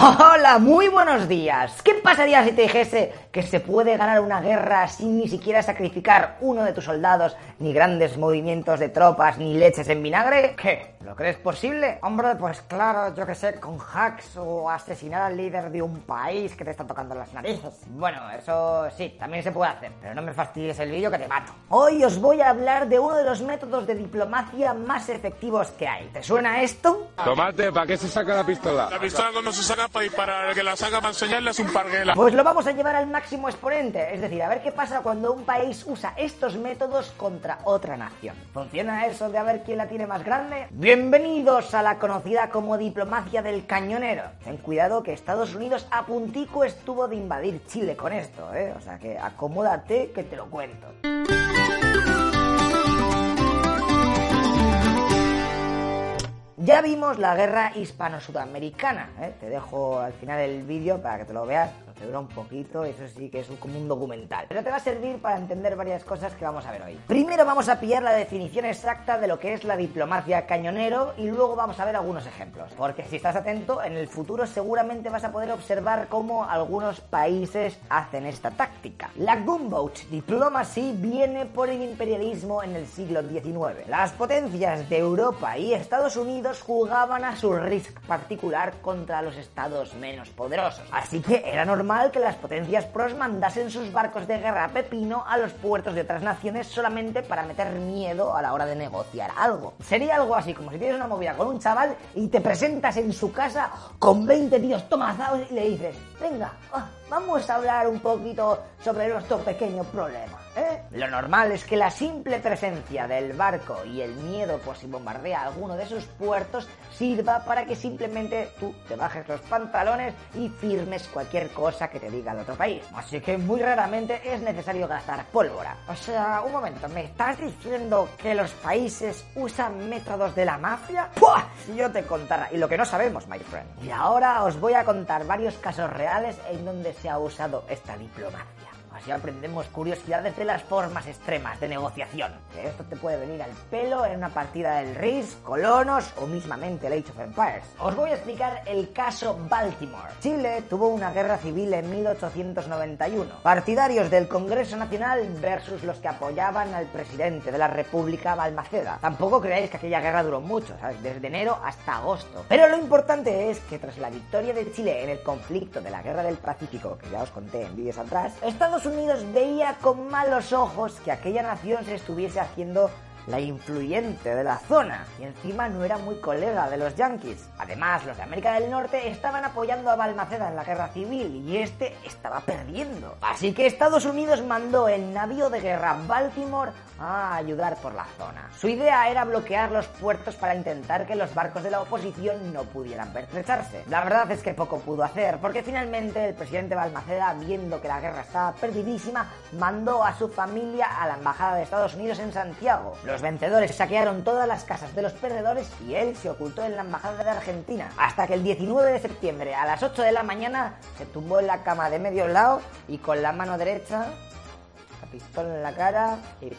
Hola, muy buenos días. ¿Qué pasaría si te dijese que se puede ganar una guerra sin ni siquiera sacrificar uno de tus soldados, ni grandes movimientos de tropas, ni leches en vinagre? ¿Qué? ¿Lo crees posible? Hombre, pues claro, yo que sé, con hacks o asesinar al líder de un país que te está tocando las narices. Bueno, eso sí, también se puede hacer, pero no me fastidies el vídeo que te mato. Hoy os voy a hablar de uno de los métodos de diplomacia más efectivos que hay. ¿Te suena esto? Tomate, ¿para qué se saca la pistola? La pistola no se saca que saca para un parguela. Pues lo vamos a llevar al máximo exponente, es decir, a ver qué pasa cuando un país usa estos métodos contra otra nación. ¿Funciona eso de a ver quién la tiene más grande? Bienvenidos a la conocida como diplomacia del cañonero. Ten cuidado que Estados Unidos a puntico estuvo de invadir Chile con esto, ¿eh? O sea que acomódate que te lo cuento. Ya vimos la guerra hispano-sudamericana. ¿eh? Te dejo al final el vídeo para que te lo veas. Te dura un poquito, eso sí que es como un documental. Pero te va a servir para entender varias cosas que vamos a ver hoy. Primero vamos a pillar la definición exacta de lo que es la diplomacia cañonero y luego vamos a ver algunos ejemplos. Porque si estás atento, en el futuro seguramente vas a poder observar cómo algunos países hacen esta táctica. La gunboat diplomacy viene por el imperialismo en el siglo XIX. Las potencias de Europa y Estados Unidos jugaban a su risk particular contra los estados menos poderosos. Así que era normal que las potencias pros mandasen sus barcos de guerra a pepino a los puertos de otras naciones solamente para meter miedo a la hora de negociar algo. Sería algo así, como si tienes una movida con un chaval y te presentas en su casa con 20 tíos tomazados y le dices, venga, ah, vamos a hablar un poquito sobre nuestro pequeño problema. ¿Eh? Lo normal es que la simple presencia del barco y el miedo por si bombardea alguno de sus puertos sirva para que simplemente tú te bajes los pantalones y firmes cualquier cosa que te diga el otro país. Así que muy raramente es necesario gastar pólvora. O sea, un momento, ¿me estás diciendo que los países usan métodos de la mafia? ¡Puah! Si yo te contara, y lo que no sabemos, my friend. Y ahora os voy a contar varios casos reales en donde se ha usado esta diplomacia. Así aprendemos curiosidades de las formas extremas de negociación. Esto te puede venir al pelo en una partida del Risk, Colonos o mismamente el Age of Empires. Os voy a explicar el caso Baltimore. Chile tuvo una guerra civil en 1891. Partidarios del Congreso Nacional versus los que apoyaban al presidente de la República, Balmaceda. Tampoco creáis que aquella guerra duró mucho, ¿sabes? Desde enero hasta agosto. Pero lo importante es que tras la victoria de Chile en el conflicto de la Guerra del Pacífico, que ya os conté en vídeos atrás, Estados Unidos veía con malos ojos que aquella nación se estuviese haciendo la influyente de la zona y encima no era muy colega de los yankees. Además, los de América del Norte estaban apoyando a Balmaceda en la guerra civil y este estaba perdiendo. Así que Estados Unidos mandó el navío de guerra Baltimore a ayudar por la zona. Su idea era bloquear los puertos para intentar que los barcos de la oposición no pudieran pertrecharse. La verdad es que poco pudo hacer, porque finalmente el presidente Balmaceda, viendo que la guerra estaba perdidísima, mandó a su familia a la embajada de Estados Unidos en Santiago. Vencedores saquearon todas las casas de los perdedores y él se ocultó en la embajada de Argentina. Hasta que el 19 de septiembre a las 8 de la mañana se tumbó en la cama de medio lado y con la mano derecha, la pistola en la cara y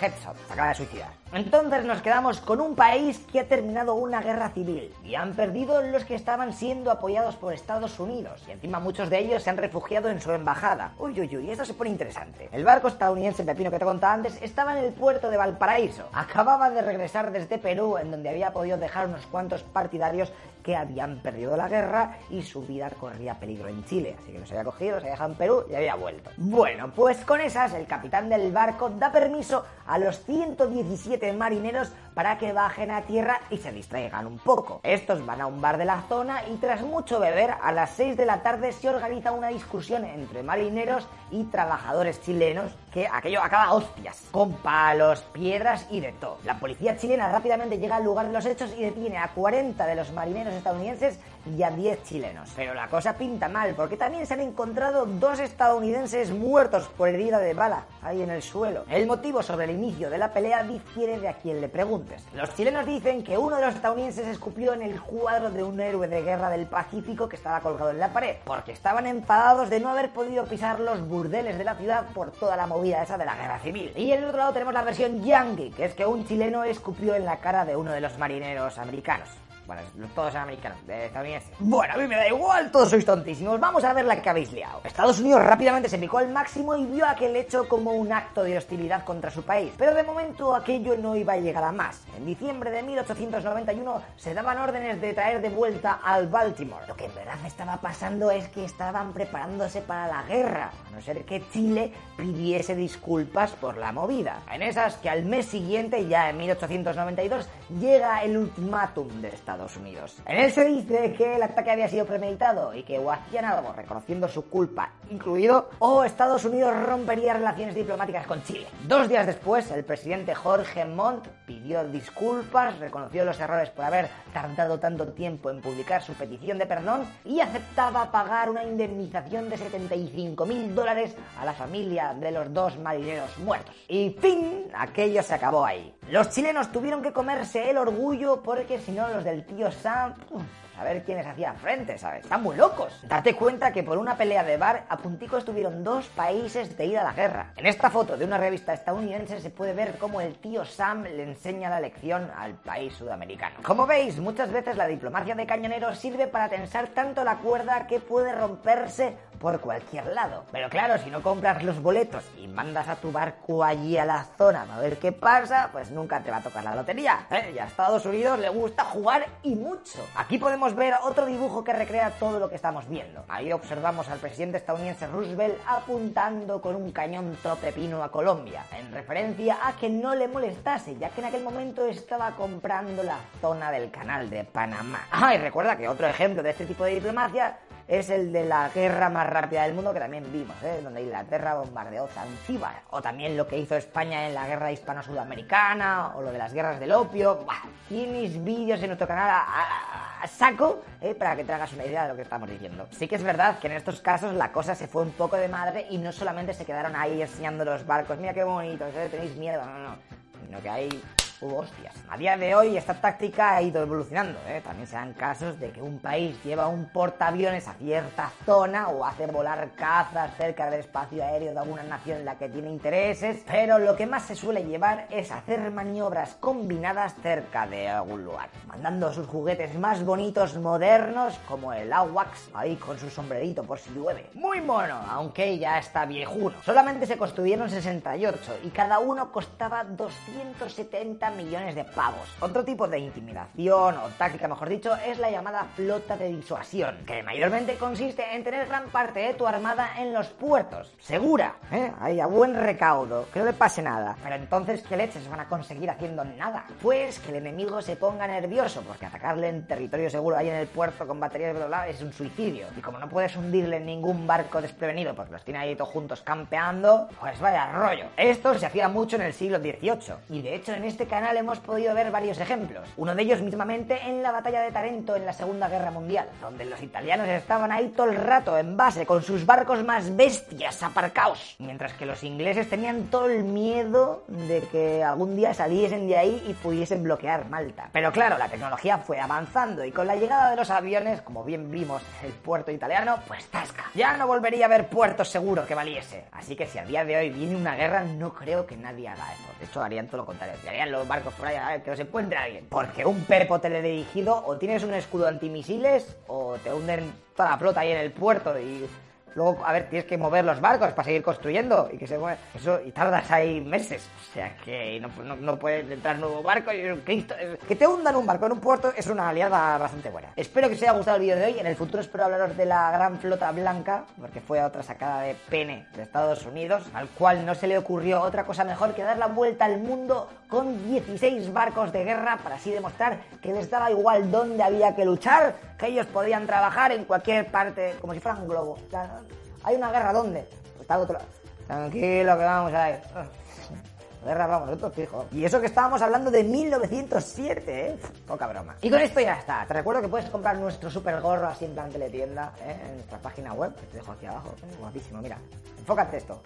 headshot, se acaba de suicidar. Entonces nos quedamos con un país que ha terminado una guerra civil y han perdido los que estaban siendo apoyados por Estados Unidos y encima muchos de ellos se han refugiado en su embajada. Uy, uy, uy, esto se pone interesante. El barco estadounidense Pepino que te contaba antes estaba en el puerto de Valparaíso. Acababa de regresar desde Perú en donde había podido dejar unos cuantos partidarios que habían perdido la guerra y su vida corría peligro en Chile. Así que los había cogido, se había dejado en Perú y había vuelto. Bueno, pues con esas el capitán del barco da permiso a los 117 marineros para que bajen a tierra y se distraigan un poco. Estos van a un bar de la zona y tras mucho beber, a las 6 de la tarde se organiza una discusión entre marineros y trabajadores chilenos que aquello acaba hostias, con palos, piedras y de todo. La policía chilena rápidamente llega al lugar de los hechos y detiene a 40 de los marineros estadounidenses y a 10 chilenos. Pero la cosa pinta mal, porque también se han encontrado dos estadounidenses muertos por herida de bala ahí en el suelo. El motivo sobre el inicio de la pelea difiere de a quien le preguntes. Los chilenos dicen que uno de los estadounidenses escupió en el cuadro de un héroe de guerra del Pacífico que estaba colgado en la pared, porque estaban enfadados de no haber podido pisar los burdeles de la ciudad por toda la movida esa de la guerra civil. Y en el otro lado tenemos la versión yankee, que es que un chileno escupió en la cara de uno de los marineros americanos. Bueno, todos son americanos, de estadounidenses. Bueno, a mí me da igual, todos sois tontísimos. Vamos a ver la que habéis liado. Estados Unidos rápidamente se picó al máximo y vio aquel hecho como un acto de hostilidad contra su país. Pero de momento aquello no iba a llegar a más. En diciembre de 1891 se daban órdenes de traer de vuelta al Baltimore. Lo que en verdad estaba pasando es que estaban preparándose para la guerra, a no ser que Chile pidiese disculpas por la movida. En esas que al mes siguiente, ya en 1892, llega el ultimátum de Estados En él se dice que el ataque había sido premeditado y que o hacían algo reconociendo su culpa, incluido, o Estados Unidos rompería relaciones diplomáticas con Chile. Dos días después, el presidente Jorge Montt pidió disculpas, reconoció los errores por haber tardado tanto tiempo en publicar su petición de perdón y aceptaba pagar una indemnización de 75 mil dólares a la familia de los dos marineros muertos. Y fin, aquello se acabó ahí. Los chilenos tuvieron que comerse el orgullo porque si no los del tío Sam, a ver quiénes hacían frente, ¿sabes? Están muy locos. Date cuenta que por una pelea de bar a puntico estuvieron dos países de ir a la guerra. En esta foto de una revista estadounidense se puede ver cómo el tío Sam le enseña la lección al país sudamericano. Como veis, muchas veces la diplomacia de cañoneros sirve para tensar tanto la cuerda que puede romperse por cualquier lado. Pero claro, si no compras los boletos y mandas a tu barco allí a la zona a ver qué pasa, pues nunca te va a tocar la lotería. ¿eh? Y a Estados Unidos le gusta jugar y mucho. Aquí podemos ver otro dibujo que recrea todo lo que estamos viendo. Ahí observamos al presidente estadounidense Roosevelt apuntando con un cañón tropepino a Colombia, en referencia a que no le molestase, ya que en aquel momento estaba comprando la zona del canal de Panamá. Ah, y recuerda que otro ejemplo de este tipo de diplomacia es el de la guerra más rápida del mundo que también vimos, ¿eh? donde Inglaterra bombardeó Zanzíbar. O también lo que hizo España en la guerra hispano-sudamericana, o lo de las guerras del opio. Buah, tienes vídeos en nuestro canal a saco ¿eh? para que te hagas una idea de lo que estamos diciendo. Sí que es verdad que en estos casos la cosa se fue un poco de madre y no solamente se quedaron ahí enseñando los barcos, mira qué bonitos, ¿eh? tenéis miedo, no, no, sino que hay hostias. A día de hoy esta táctica ha ido evolucionando. ¿eh? También se dan casos de que un país lleva un portaaviones a cierta zona o hace volar cazas cerca del espacio aéreo de alguna nación en la que tiene intereses, pero lo que más se suele llevar es hacer maniobras combinadas cerca de algún lugar, mandando sus juguetes más bonitos, modernos, como el AWACS, ahí con su sombrerito por si llueve. Muy mono, aunque ya está viejuno. Solamente se construyeron 68 y cada uno costaba 270 millones de pavos. Otro tipo de intimidación o táctica, mejor dicho, es la llamada flota de disuasión, que mayormente consiste en tener gran parte de tu armada en los puertos. Segura, ¿eh? Ahí a buen recaudo, que no le pase nada. Pero entonces, ¿qué leches van a conseguir haciendo nada? Pues que el enemigo se ponga nervioso, porque atacarle en territorio seguro ahí en el puerto con baterías de lado es un suicidio. Y como no puedes hundirle ningún barco desprevenido, porque los tiene ahí todos juntos campeando, pues vaya rollo. Esto se hacía mucho en el siglo XVIII. Y de hecho, en este canal hemos podido ver varios ejemplos. Uno de ellos mismamente en la batalla de Tarento en la Segunda Guerra Mundial, donde los italianos estaban ahí todo el rato en base con sus barcos más bestias aparcaos, mientras que los ingleses tenían todo el miedo de que algún día saliesen de ahí y pudiesen bloquear Malta. Pero claro, la tecnología fue avanzando y con la llegada de los aviones, como bien vimos el puerto italiano, pues tasca. Ya no volvería a haber puertos seguros que valiese. Así que si a día de hoy viene una guerra, no creo que nadie haga eso. De hecho, harían todo lo contrario. Harían barcos por ahí a ver que los encuentre alguien. Porque un perpo teledirigido o tienes un escudo antimisiles o te hunden toda la flota ahí en el puerto y luego, a ver, tienes que mover los barcos para seguir construyendo y que se mueve. Eso, y tardas ahí meses. O sea que no, puedes entrar nuevo barco y Cristo, que te hundan un barco en un puerto es una aliada bastante buena. Espero que os haya gustado el vídeo de hoy. En el futuro espero hablaros de la gran flota blanca, porque fue otra sacada de pene de Estados Unidos, al cual no se le ocurrió otra cosa mejor que dar la vuelta al mundo con 16 barcos de guerra para así demostrar que les daba igual dónde había que luchar, que ellos podían trabajar en cualquier parte, como si fueran un globo. ¿Hay una guerra dónde? Pues está otro lado. Tranquilo que vamos a ir. guerra vamos nosotros, fijo. Y eso que estábamos hablando de 1907, ¿eh? Poca broma. Y con esto ya está. Te recuerdo que puedes comprar nuestro super gorro así en plan teletienda, ¿eh? En nuestra página web, que te dejo aquí abajo. Guapísimo, mira. Enfócate esto.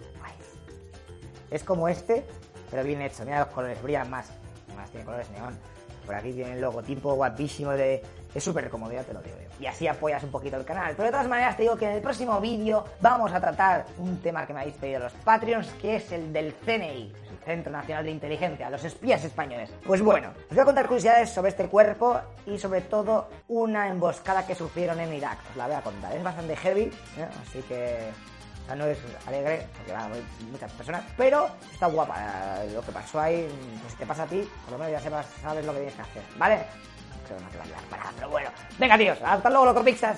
Es como este, pero bien hecho. Mira los colores, brillan más. Más tiene colores neón. Por aquí tiene el logotipo guapísimo de... Es súper cómodo, ya te lo digo yo. Y así apoyas un poquito el canal. Pero de todas maneras te digo que en el próximo vídeo vamos a tratar un tema que me habéis pedido los Patreons, que es el del CNI. el Centro Nacional de Inteligencia, los espías españoles. Pues bueno, os voy a contar curiosidades sobre este cuerpo y sobre todo una emboscada que sufrieron en Irak. Os la voy a contar. Es bastante heavy, ¿eh? así que no es alegre, porque va, hay muchas personas, pero está guapa lo que pasó ahí. Pues si te pasa a ti, por lo menos ya sepas, sabes lo que tienes que hacer, ¿vale? A pero bueno. Venga, tíos, hasta luego, loco pixas.